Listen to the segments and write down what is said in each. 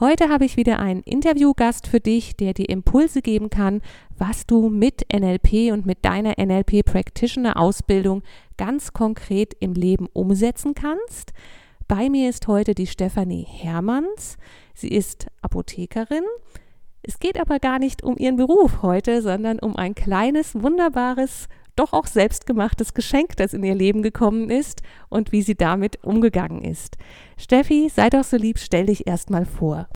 Heute habe ich wieder einen Interviewgast für dich, der dir Impulse geben kann, was du mit NLP und mit deiner NLP Practitioner Ausbildung ganz konkret im Leben umsetzen kannst. Bei mir ist heute die Stefanie Hermanns. Sie ist Apothekerin. Es geht aber gar nicht um ihren Beruf heute, sondern um ein kleines, wunderbares doch auch selbstgemachtes Geschenk, das in ihr Leben gekommen ist und wie sie damit umgegangen ist. Steffi, sei doch so lieb, stell dich erstmal vor.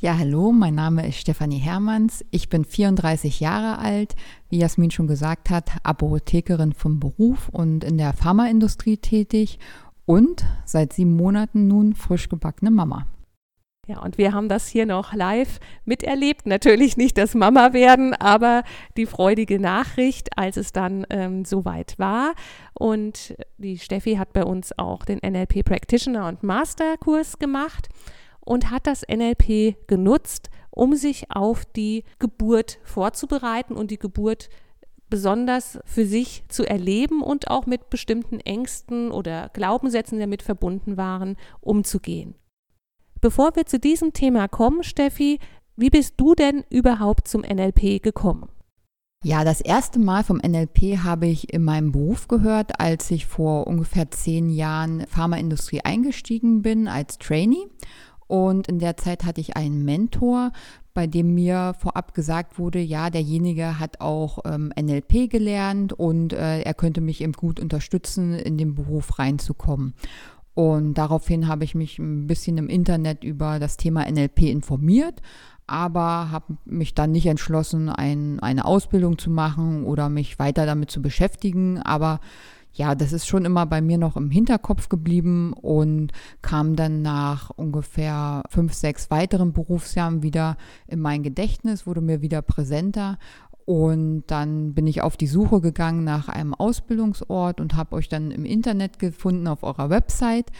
Ja, hallo, mein Name ist Stefanie Hermanns. Ich bin 34 Jahre alt, wie Jasmin schon gesagt hat, Apothekerin vom Beruf und in der Pharmaindustrie tätig und seit sieben Monaten nun frisch gebackene Mama. Ja, und wir haben das hier noch live miterlebt. Natürlich nicht das Mama werden, aber die freudige Nachricht, als es dann ähm, soweit war. Und die Steffi hat bei uns auch den NLP Practitioner und Masterkurs gemacht und hat das NLP genutzt, um sich auf die Geburt vorzubereiten und die Geburt besonders für sich zu erleben und auch mit bestimmten Ängsten oder Glaubenssätzen, die damit verbunden waren, umzugehen. Bevor wir zu diesem Thema kommen, Steffi, wie bist du denn überhaupt zum NLP gekommen? Ja, das erste Mal vom NLP habe ich in meinem Beruf gehört, als ich vor ungefähr zehn Jahren Pharmaindustrie eingestiegen bin als Trainee. Und in der Zeit hatte ich einen Mentor, bei dem mir vorab gesagt wurde, ja, derjenige hat auch ähm, NLP gelernt und äh, er könnte mich eben gut unterstützen, in den Beruf reinzukommen. Und daraufhin habe ich mich ein bisschen im Internet über das Thema NLP informiert, aber habe mich dann nicht entschlossen, ein, eine Ausbildung zu machen oder mich weiter damit zu beschäftigen. Aber ja, das ist schon immer bei mir noch im Hinterkopf geblieben und kam dann nach ungefähr fünf, sechs weiteren Berufsjahren wieder in mein Gedächtnis, wurde mir wieder präsenter und dann bin ich auf die Suche gegangen nach einem Ausbildungsort und habe euch dann im Internet gefunden auf eurer Website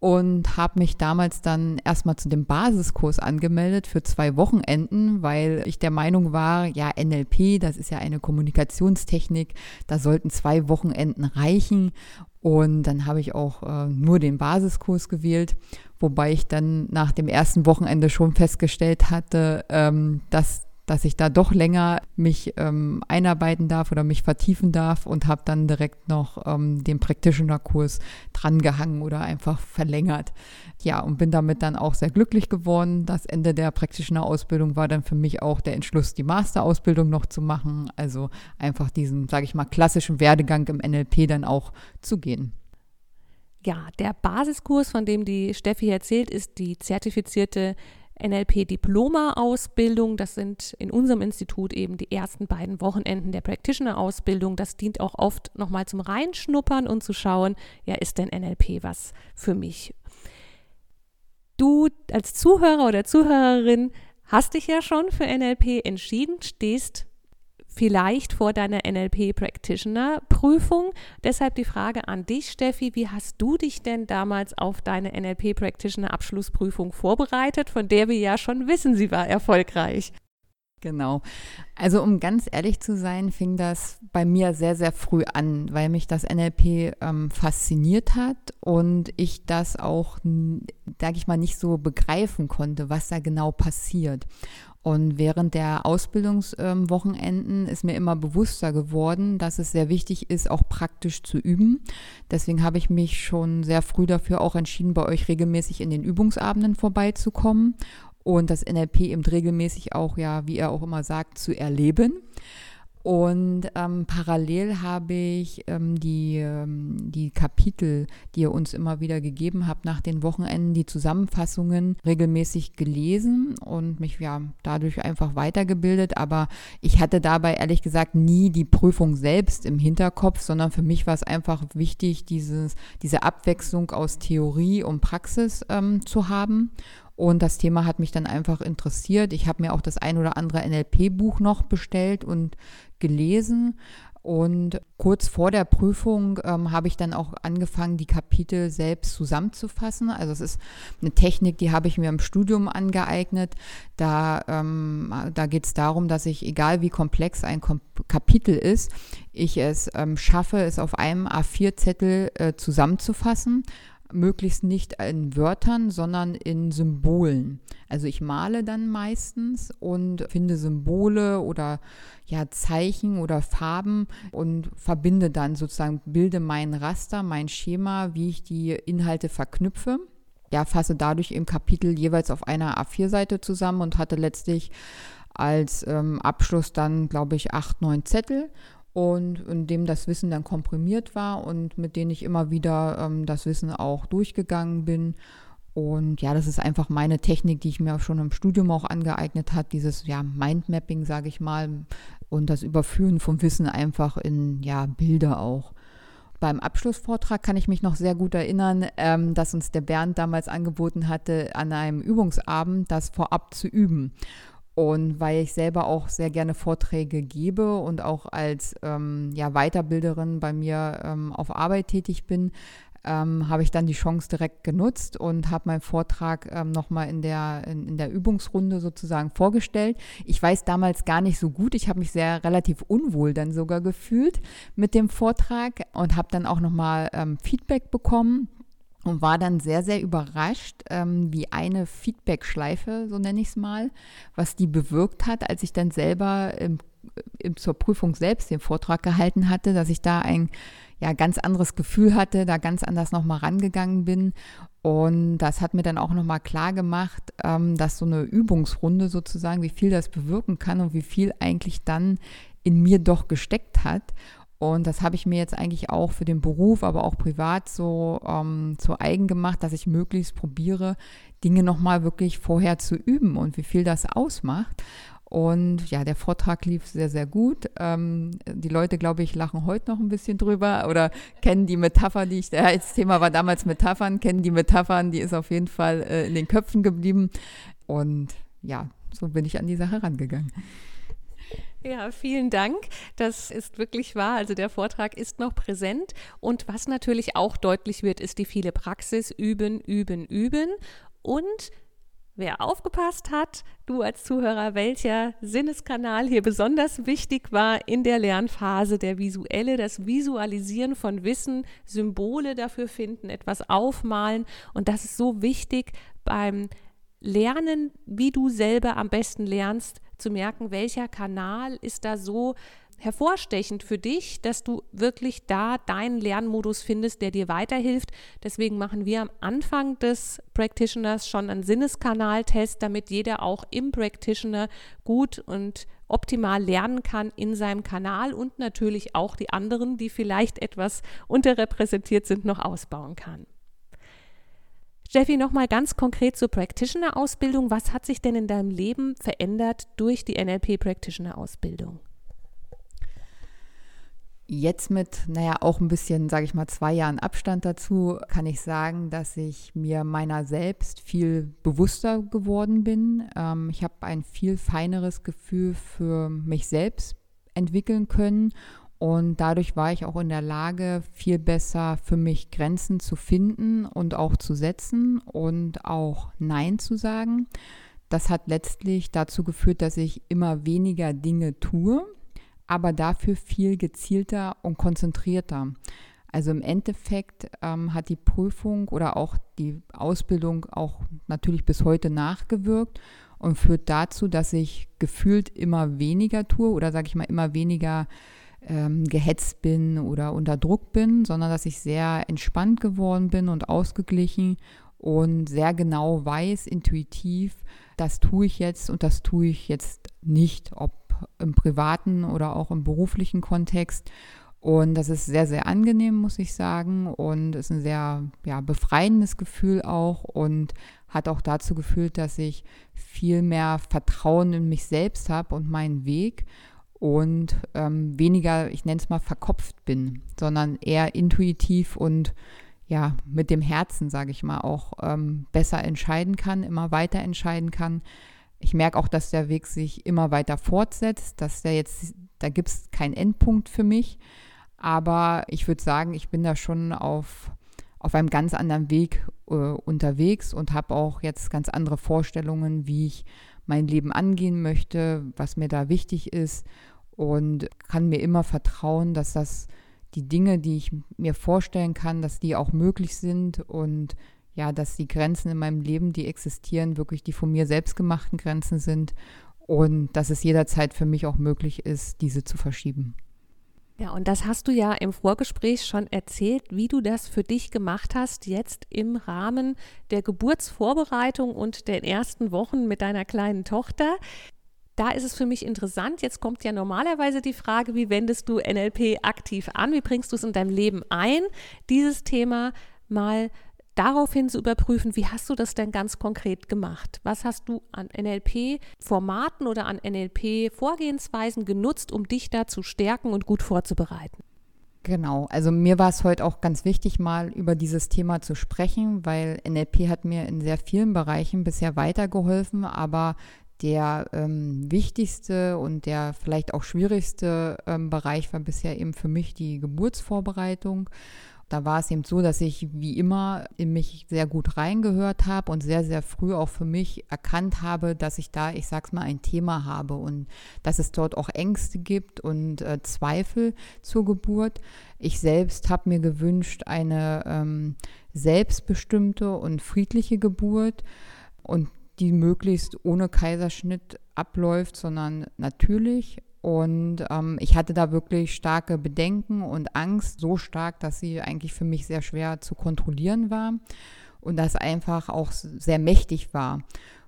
und habe mich damals dann erstmal zu dem Basiskurs angemeldet für zwei Wochenenden, weil ich der Meinung war, ja, NLP, das ist ja eine Kommunikationstechnik, da sollten zwei Wochenenden reichen. Und dann habe ich auch äh, nur den Basiskurs gewählt, wobei ich dann nach dem ersten Wochenende schon festgestellt hatte, ähm, dass dass ich da doch länger mich ähm, einarbeiten darf oder mich vertiefen darf und habe dann direkt noch ähm, den Practitioner-Kurs drangehangen oder einfach verlängert. Ja, und bin damit dann auch sehr glücklich geworden. Das Ende der Practitioner-Ausbildung war dann für mich auch der Entschluss, die Master-Ausbildung noch zu machen. Also einfach diesen, sage ich mal, klassischen Werdegang im NLP dann auch zu gehen. Ja, der Basiskurs, von dem die Steffi erzählt, ist die zertifizierte NLP-Diploma-Ausbildung. Das sind in unserem Institut eben die ersten beiden Wochenenden der Practitioner-Ausbildung. Das dient auch oft nochmal zum Reinschnuppern und zu schauen, ja, ist denn NLP was für mich? Du als Zuhörer oder Zuhörerin hast dich ja schon für NLP entschieden, stehst vielleicht vor deiner NLP-Practitioner-Prüfung. Deshalb die Frage an dich, Steffi, wie hast du dich denn damals auf deine NLP-Practitioner-Abschlussprüfung vorbereitet, von der wir ja schon wissen, sie war erfolgreich? Genau. Also um ganz ehrlich zu sein, fing das bei mir sehr, sehr früh an, weil mich das NLP ähm, fasziniert hat und ich das auch, sage ich mal, nicht so begreifen konnte, was da genau passiert. Und während der Ausbildungswochenenden ist mir immer bewusster geworden, dass es sehr wichtig ist, auch praktisch zu üben. Deswegen habe ich mich schon sehr früh dafür auch entschieden, bei euch regelmäßig in den Übungsabenden vorbeizukommen und das NLP eben regelmäßig auch, ja, wie er auch immer sagt, zu erleben. Und ähm, parallel habe ich ähm, die, ähm, die Kapitel, die ihr uns immer wieder gegeben habt nach den Wochenenden, die Zusammenfassungen regelmäßig gelesen und mich ja dadurch einfach weitergebildet. Aber ich hatte dabei ehrlich gesagt nie die Prüfung selbst im Hinterkopf, sondern für mich war es einfach wichtig, dieses, diese Abwechslung aus Theorie und Praxis ähm, zu haben Und das Thema hat mich dann einfach interessiert. Ich habe mir auch das ein oder andere NLP-Buch noch bestellt und gelesen. Und kurz vor der Prüfung ähm, habe ich dann auch angefangen, die Kapitel selbst zusammenzufassen. Also es ist eine Technik, die habe ich mir im Studium angeeignet. Da, ähm, da geht es darum, dass ich, egal wie komplex ein Kom Kapitel ist, ich es ähm, schaffe, es auf einem A4-Zettel äh, zusammenzufassen möglichst nicht in Wörtern, sondern in Symbolen. Also ich male dann meistens und finde Symbole oder ja Zeichen oder Farben und verbinde dann sozusagen, bilde mein Raster, mein Schema, wie ich die Inhalte verknüpfe. Ja, fasse dadurch im Kapitel jeweils auf einer A4-Seite zusammen und hatte letztlich als ähm, Abschluss dann, glaube ich, acht, neun Zettel und in dem das Wissen dann komprimiert war und mit denen ich immer wieder ähm, das Wissen auch durchgegangen bin. Und ja, das ist einfach meine Technik, die ich mir schon im Studium auch angeeignet hat, dieses ja, Mindmapping, sage ich mal, und das Überführen vom Wissen einfach in ja, Bilder auch. Beim Abschlussvortrag kann ich mich noch sehr gut erinnern, ähm, dass uns der Bernd damals angeboten hatte, an einem Übungsabend das vorab zu üben. Und weil ich selber auch sehr gerne Vorträge gebe und auch als ähm, ja, Weiterbilderin bei mir ähm, auf Arbeit tätig bin, ähm, habe ich dann die Chance direkt genutzt und habe meinen Vortrag ähm, nochmal in der, in, in, der Übungsrunde sozusagen vorgestellt. Ich weiß damals gar nicht so gut, ich habe mich sehr relativ unwohl dann sogar gefühlt mit dem Vortrag und habe dann auch nochmal ähm, Feedback bekommen und war dann sehr, sehr überrascht, ähm, wie eine Feedback-Schleife, so nenne ich es mal, was die bewirkt hat, als ich dann selber im, im, zur Prüfung selbst den Vortrag gehalten hatte, dass ich da ein ja, ganz anderes Gefühl hatte, da ganz anders nochmal rangegangen bin. Und das hat mir dann auch nochmal klar gemacht, ähm, dass so eine Übungsrunde sozusagen, wie viel das bewirken kann und wie viel eigentlich dann in mir doch gesteckt hat. Und das habe ich mir jetzt eigentlich auch für den Beruf, aber auch privat so ähm, zu eigen gemacht, dass ich möglichst probiere, Dinge nochmal wirklich vorher zu üben und wie viel das ausmacht. Und ja, der Vortrag lief sehr, sehr gut. Ähm, die Leute, glaube ich, lachen heute noch ein bisschen drüber oder kennen die Metapher, die ich, das Thema war damals Metaphern, kennen die Metaphern, die ist auf jeden Fall äh, in den Köpfen geblieben. Und ja, so bin ich an die Sache rangegangen. Ja, vielen Dank. Das ist wirklich wahr. Also der Vortrag ist noch präsent. Und was natürlich auch deutlich wird, ist die viele Praxis. Üben, üben, üben. Und wer aufgepasst hat, du als Zuhörer, welcher Sinneskanal hier besonders wichtig war in der Lernphase, der visuelle, das Visualisieren von Wissen, Symbole dafür finden, etwas aufmalen. Und das ist so wichtig beim Lernen, wie du selber am besten lernst, zu merken, welcher Kanal ist da so hervorstechend für dich, dass du wirklich da deinen Lernmodus findest, der dir weiterhilft. Deswegen machen wir am Anfang des Practitioners schon einen Sinneskanaltest, damit jeder auch im Practitioner gut und optimal lernen kann in seinem Kanal und natürlich auch die anderen, die vielleicht etwas unterrepräsentiert sind, noch ausbauen kann. Jeffy, nochmal ganz konkret zur Practitioner-Ausbildung. Was hat sich denn in deinem Leben verändert durch die NLP-Practitioner-Ausbildung? Jetzt mit, naja, auch ein bisschen, sage ich mal, zwei Jahren Abstand dazu, kann ich sagen, dass ich mir meiner selbst viel bewusster geworden bin. Ähm, ich habe ein viel feineres Gefühl für mich selbst entwickeln können und dadurch war ich auch in der Lage, viel besser für mich Grenzen zu finden und auch zu setzen und auch Nein zu sagen. Das hat letztlich dazu geführt, dass ich immer weniger Dinge tue, aber dafür viel gezielter und konzentrierter. Also im Endeffekt ähm, hat die Prüfung oder auch die Ausbildung auch natürlich bis heute nachgewirkt und führt dazu, dass ich gefühlt immer weniger tue oder sage ich mal immer weniger ähm, gehetzt bin oder unter Druck bin, sondern dass ich sehr entspannt geworden bin und ausgeglichen und sehr genau weiß, intuitiv, das tue ich jetzt und das tue ich jetzt nicht, ob im privaten oder auch im beruflichen Kontext. Und das ist sehr, sehr angenehm, muss ich sagen. Und es ist ein sehr ja, befreiendes Gefühl auch und hat auch dazu geführt, dass ich viel mehr Vertrauen in mich selbst habe und meinen Weg und ähm, weniger, ich nenne es mal, verkopft bin, sondern eher intuitiv und ja, mit dem Herzen, sage ich mal, auch ähm, besser entscheiden kann, immer weiter entscheiden kann. Ich merke auch, dass der Weg sich immer weiter fortsetzt, dass der jetzt, da gibt es keinen Endpunkt für mich. Aber ich würde sagen, ich bin da schon auf, auf einem ganz anderen Weg äh, unterwegs und habe auch jetzt ganz andere Vorstellungen, wie ich mein Leben angehen möchte, was mir da wichtig ist und kann mir immer vertrauen, dass das die Dinge, die ich mir vorstellen kann, dass die auch möglich sind und ja, dass die Grenzen in meinem Leben, die existieren, wirklich die von mir selbst gemachten Grenzen sind und dass es jederzeit für mich auch möglich ist, diese zu verschieben. Ja, und das hast du ja im Vorgespräch schon erzählt, wie du das für dich gemacht hast, jetzt im Rahmen der Geburtsvorbereitung und den ersten Wochen mit deiner kleinen Tochter. Da ist es für mich interessant. Jetzt kommt ja normalerweise die Frage, wie wendest du NLP aktiv an? Wie bringst du es in deinem Leben ein, dieses Thema mal daraufhin zu überprüfen, wie hast du das denn ganz konkret gemacht? Was hast du an NLP-Formaten oder an NLP-Vorgehensweisen genutzt, um dich da zu stärken und gut vorzubereiten? Genau, also mir war es heute auch ganz wichtig, mal über dieses Thema zu sprechen, weil NLP hat mir in sehr vielen Bereichen bisher weitergeholfen, aber der ähm, wichtigste und der vielleicht auch schwierigste ähm, Bereich war bisher eben für mich die Geburtsvorbereitung. Da war es eben so, dass ich wie immer in mich sehr gut reingehört habe und sehr, sehr früh auch für mich erkannt habe, dass ich da, ich sag's mal, ein Thema habe und dass es dort auch Ängste gibt und äh, Zweifel zur Geburt. Ich selbst habe mir gewünscht, eine ähm, selbstbestimmte und friedliche Geburt und die möglichst ohne Kaiserschnitt abläuft, sondern natürlich und ähm, ich hatte da wirklich starke Bedenken und Angst, so stark, dass sie eigentlich für mich sehr schwer zu kontrollieren war und das einfach auch sehr mächtig war.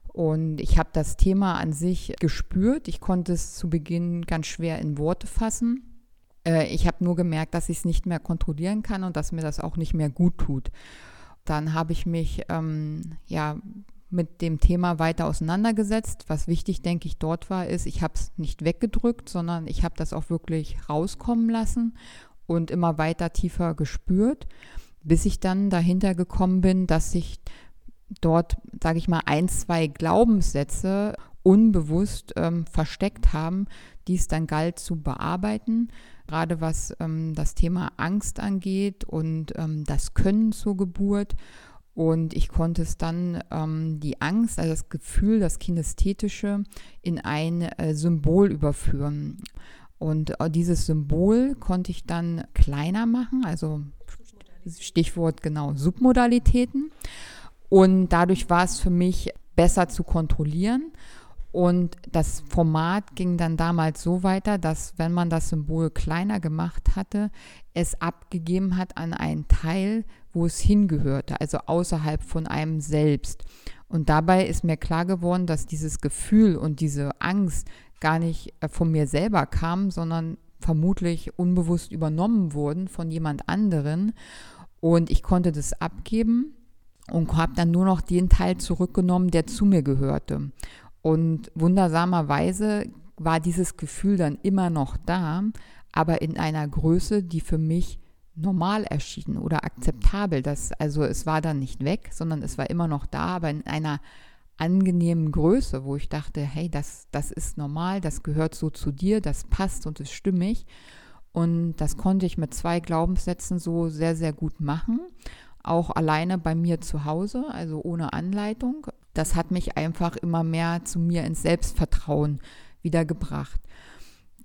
Und ich habe das Thema an sich gespürt. Ich konnte es zu Beginn ganz schwer in Worte fassen. Äh, ich habe nur gemerkt, dass ich es nicht mehr kontrollieren kann und dass mir das auch nicht mehr gut tut. Dann habe ich mich ähm, ja mit dem Thema weiter auseinandergesetzt. Was wichtig, denke ich, dort war, ist, ich habe es nicht weggedrückt, sondern ich habe das auch wirklich rauskommen lassen und immer weiter tiefer gespürt, bis ich dann dahinter gekommen bin, dass sich dort, sage ich mal, ein, zwei Glaubenssätze unbewusst ähm, versteckt haben, die es dann galt zu bearbeiten, gerade was ähm, das Thema Angst angeht und ähm, das Können zur Geburt und ich konnte es dann ähm, die Angst, also das Gefühl, das Kinästhetische in ein äh, Symbol überführen. Und äh, dieses Symbol konnte ich dann kleiner machen, also Stichwort genau Submodalitäten. Und dadurch war es für mich besser zu kontrollieren. Und das Format ging dann damals so weiter, dass wenn man das Symbol kleiner gemacht hatte, es abgegeben hat an einen Teil, wo es hingehörte, also außerhalb von einem selbst. Und dabei ist mir klar geworden, dass dieses Gefühl und diese Angst gar nicht äh, von mir selber kam, sondern vermutlich unbewusst übernommen wurden von jemand anderen. Und ich konnte das abgeben und habe dann nur noch den Teil zurückgenommen, der zu mir gehörte. Und wundersamerweise war dieses Gefühl dann immer noch da, aber in einer Größe, die für mich normal erschien oder akzeptabel. Das, also es war dann nicht weg, sondern es war immer noch da, aber in einer angenehmen Größe, wo ich dachte, hey, das, das ist normal, das gehört so zu dir, das passt und ist stimmig. Und das konnte ich mit zwei Glaubenssätzen so sehr, sehr gut machen. Auch alleine bei mir zu Hause, also ohne Anleitung. Das hat mich einfach immer mehr zu mir ins Selbstvertrauen wiedergebracht.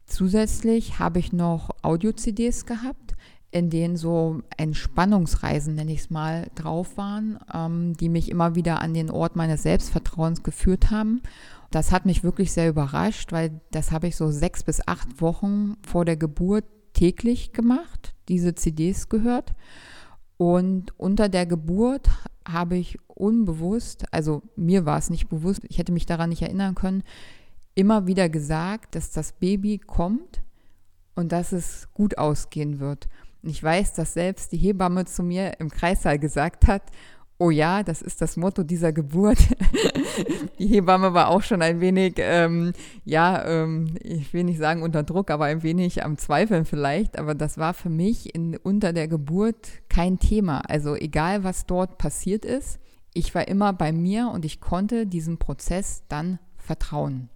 Zusätzlich habe ich noch Audio-CDs gehabt, in denen so Entspannungsreisen, nenne ich es mal, drauf waren, ähm, die mich immer wieder an den Ort meines Selbstvertrauens geführt haben. Das hat mich wirklich sehr überrascht, weil das habe ich so sechs bis acht Wochen vor der Geburt täglich gemacht, diese CDs gehört. Und unter der Geburt habe ich unbewusst, also mir war es nicht bewusst, ich hätte mich daran nicht erinnern können, immer wieder gesagt, dass das Baby kommt und dass es gut ausgehen wird. Und ich weiß, dass selbst die Hebamme zu mir im Kreissaal gesagt hat, Oh ja, das ist das Motto dieser Geburt. Die Hebamme war auch schon ein wenig, ähm, ja, ähm, ich will nicht sagen unter Druck, aber ein wenig am Zweifeln vielleicht. Aber das war für mich in, unter der Geburt kein Thema. Also egal, was dort passiert ist, ich war immer bei mir und ich konnte diesem Prozess dann vertrauen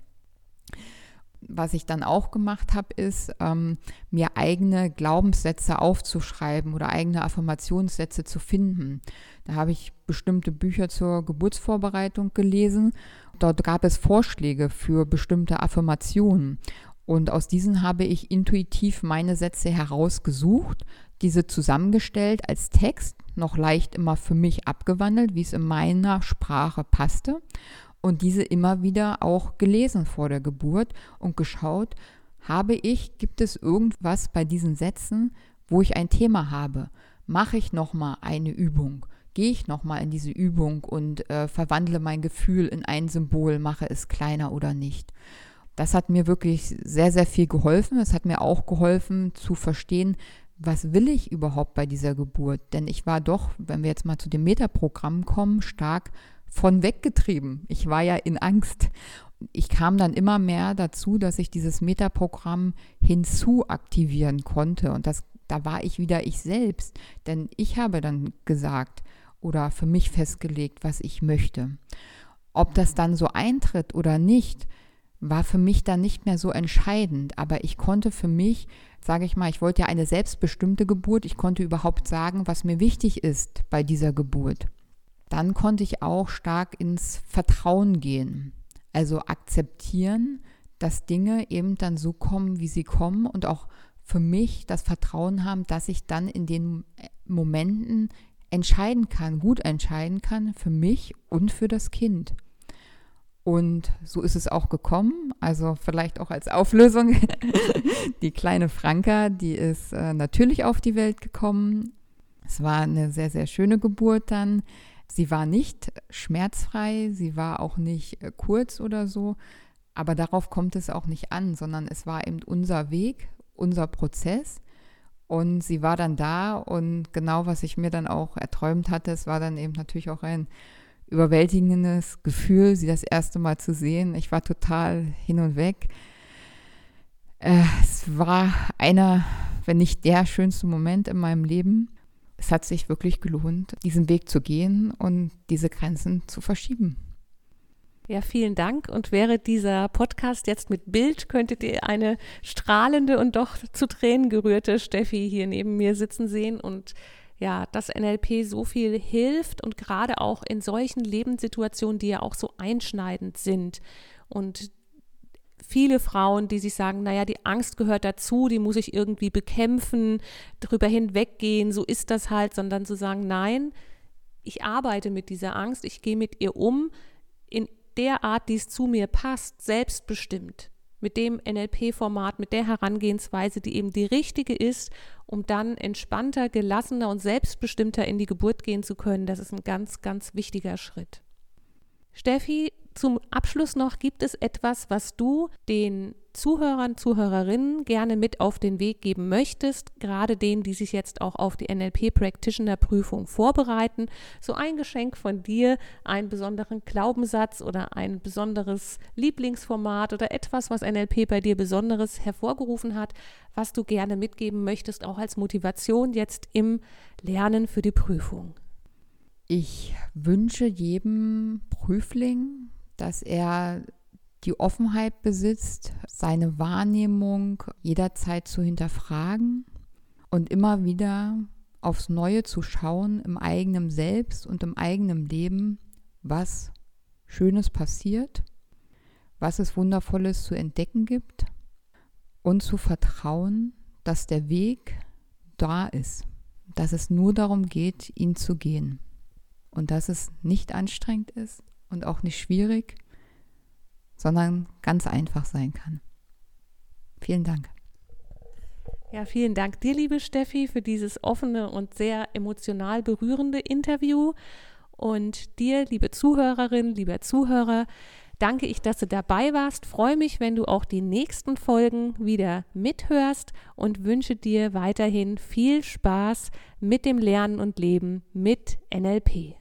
was ich dann auch gemacht habe, ist, ähm, mir eigene Glaubenssätze aufzuschreiben oder eigene Affirmationssätze zu finden. Da habe ich bestimmte Bücher zur Geburtsvorbereitung gelesen. Dort gab es Vorschläge für bestimmte Affirmationen. Und aus diesen habe ich intuitiv meine Sätze herausgesucht, diese zusammengestellt als Text, noch leicht immer für mich abgewandelt, wie es in meiner Sprache passte und diese immer wieder auch gelesen vor der Geburt und geschaut, habe ich, gibt es irgendwas bei diesen Sätzen, wo ich ein Thema habe? Mache ich nochmal eine Übung? Gehe ich nochmal in diese Übung und äh, verwandle mein Gefühl in ein Symbol, mache es kleiner oder nicht? Das hat mir wirklich sehr, sehr viel geholfen. Es hat mir auch geholfen zu verstehen, was will ich überhaupt bei dieser Geburt? Denn ich war doch, wenn wir jetzt mal zu dem Metaprogramm kommen, stark von weggetrieben. Ich war ja in Angst. Ich kam dann immer mehr dazu, dass ich dieses Metaprogramm hinzuaktivieren konnte. Und das, da war ich wieder ich selbst. Denn ich habe dann gesagt oder für mich festgelegt, was ich möchte. Ob das dann so eintritt oder nicht, war für mich dann nicht mehr so entscheidend. Aber ich konnte für mich, sage ich mal, ich wollte ja eine selbstbestimmte Geburt. Ich konnte überhaupt sagen, was mir wichtig ist bei dieser Geburt dann konnte ich auch stark ins Vertrauen gehen. Also akzeptieren, dass Dinge eben dann so kommen, wie sie kommen und auch für mich das Vertrauen haben, dass ich dann in den Momenten entscheiden kann, gut entscheiden kann für mich und für das Kind. Und so ist es auch gekommen. Also vielleicht auch als Auflösung. die kleine Franka, die ist äh, natürlich auf die Welt gekommen. Es war eine sehr, sehr schöne Geburt dann. Sie war nicht schmerzfrei, sie war auch nicht äh, kurz oder so, aber darauf kommt es auch nicht an, sondern es war eben unser Weg, unser Prozess. Und sie war dann da und genau, was ich mir dann auch erträumt hatte, es war dann eben natürlich auch ein überwältigendes Gefühl, sie das erste Mal zu sehen. Ich war total hin und weg. Äh, es war einer, wenn nicht der schönste Moment in meinem Leben es hat sich wirklich gelohnt, diesen Weg zu gehen und diese Grenzen zu verschieben. Ja, vielen Dank. Und wäre dieser Podcast jetzt mit Bild, könntet ihr eine strahlende und doch zu Tränen gerührte Steffi hier neben mir sitzen sehen und ja, dass NLP so viel hilft und gerade auch in solchen Lebenssituationen, die ja auch so einschneidend sind und viele Frauen, die sich sagen, naja, die Angst gehört dazu, die muss ich irgendwie bekämpfen, drüber hinweggehen, so ist das halt, sondern zu sagen, nein, ich arbeite mit dieser Angst, ich gehe mit ihr um in der Art, die es zu mir passt, selbstbestimmt, mit dem NLP-Format, mit der Herangehensweise, die eben die richtige ist, um dann entspannter, gelassener und selbstbestimmter in die Geburt gehen zu können. Das ist ein ganz, ganz wichtiger Schritt. Steffi, zum Abschluss noch, gibt es etwas, was du den Zuhörern, Zuhörerinnen gerne mit auf den Weg geben möchtest, gerade denen, die sich jetzt auch auf die NLP Practitioner Prüfung vorbereiten, so ein Geschenk von dir, einen besonderen Glaubenssatz oder ein besonderes Lieblingsformat oder etwas, was NLP bei dir besonderes hervorgerufen hat, was du gerne mitgeben möchtest, auch als Motivation jetzt im Lernen für die Prüfung. Ich wünsche jedem Prüfling, dass er die Offenheit besitzt, seine Wahrnehmung jederzeit zu hinterfragen und immer wieder aufs Neue zu schauen im eigenen Selbst und im eigenen Leben, was Schönes passiert, was es Wundervolles zu entdecken gibt und zu vertrauen, dass der Weg da ist, dass es nur darum geht, ihn zu gehen und dass es nicht anstrengend ist und auch nicht schwierig, sondern ganz einfach sein kann. Vielen Dank. Ja, vielen Dank dir, liebe Steffi, für dieses offene und sehr emotional berührende Interview. Und dir, liebe Zuhörerin, lieber Zuhörer, danke ich, dass du dabei warst. Freue mich, wenn du auch die nächsten Folgen wieder mithörst und wünsche dir weiterhin viel Spaß mit dem Lernen und Leben mit NLP.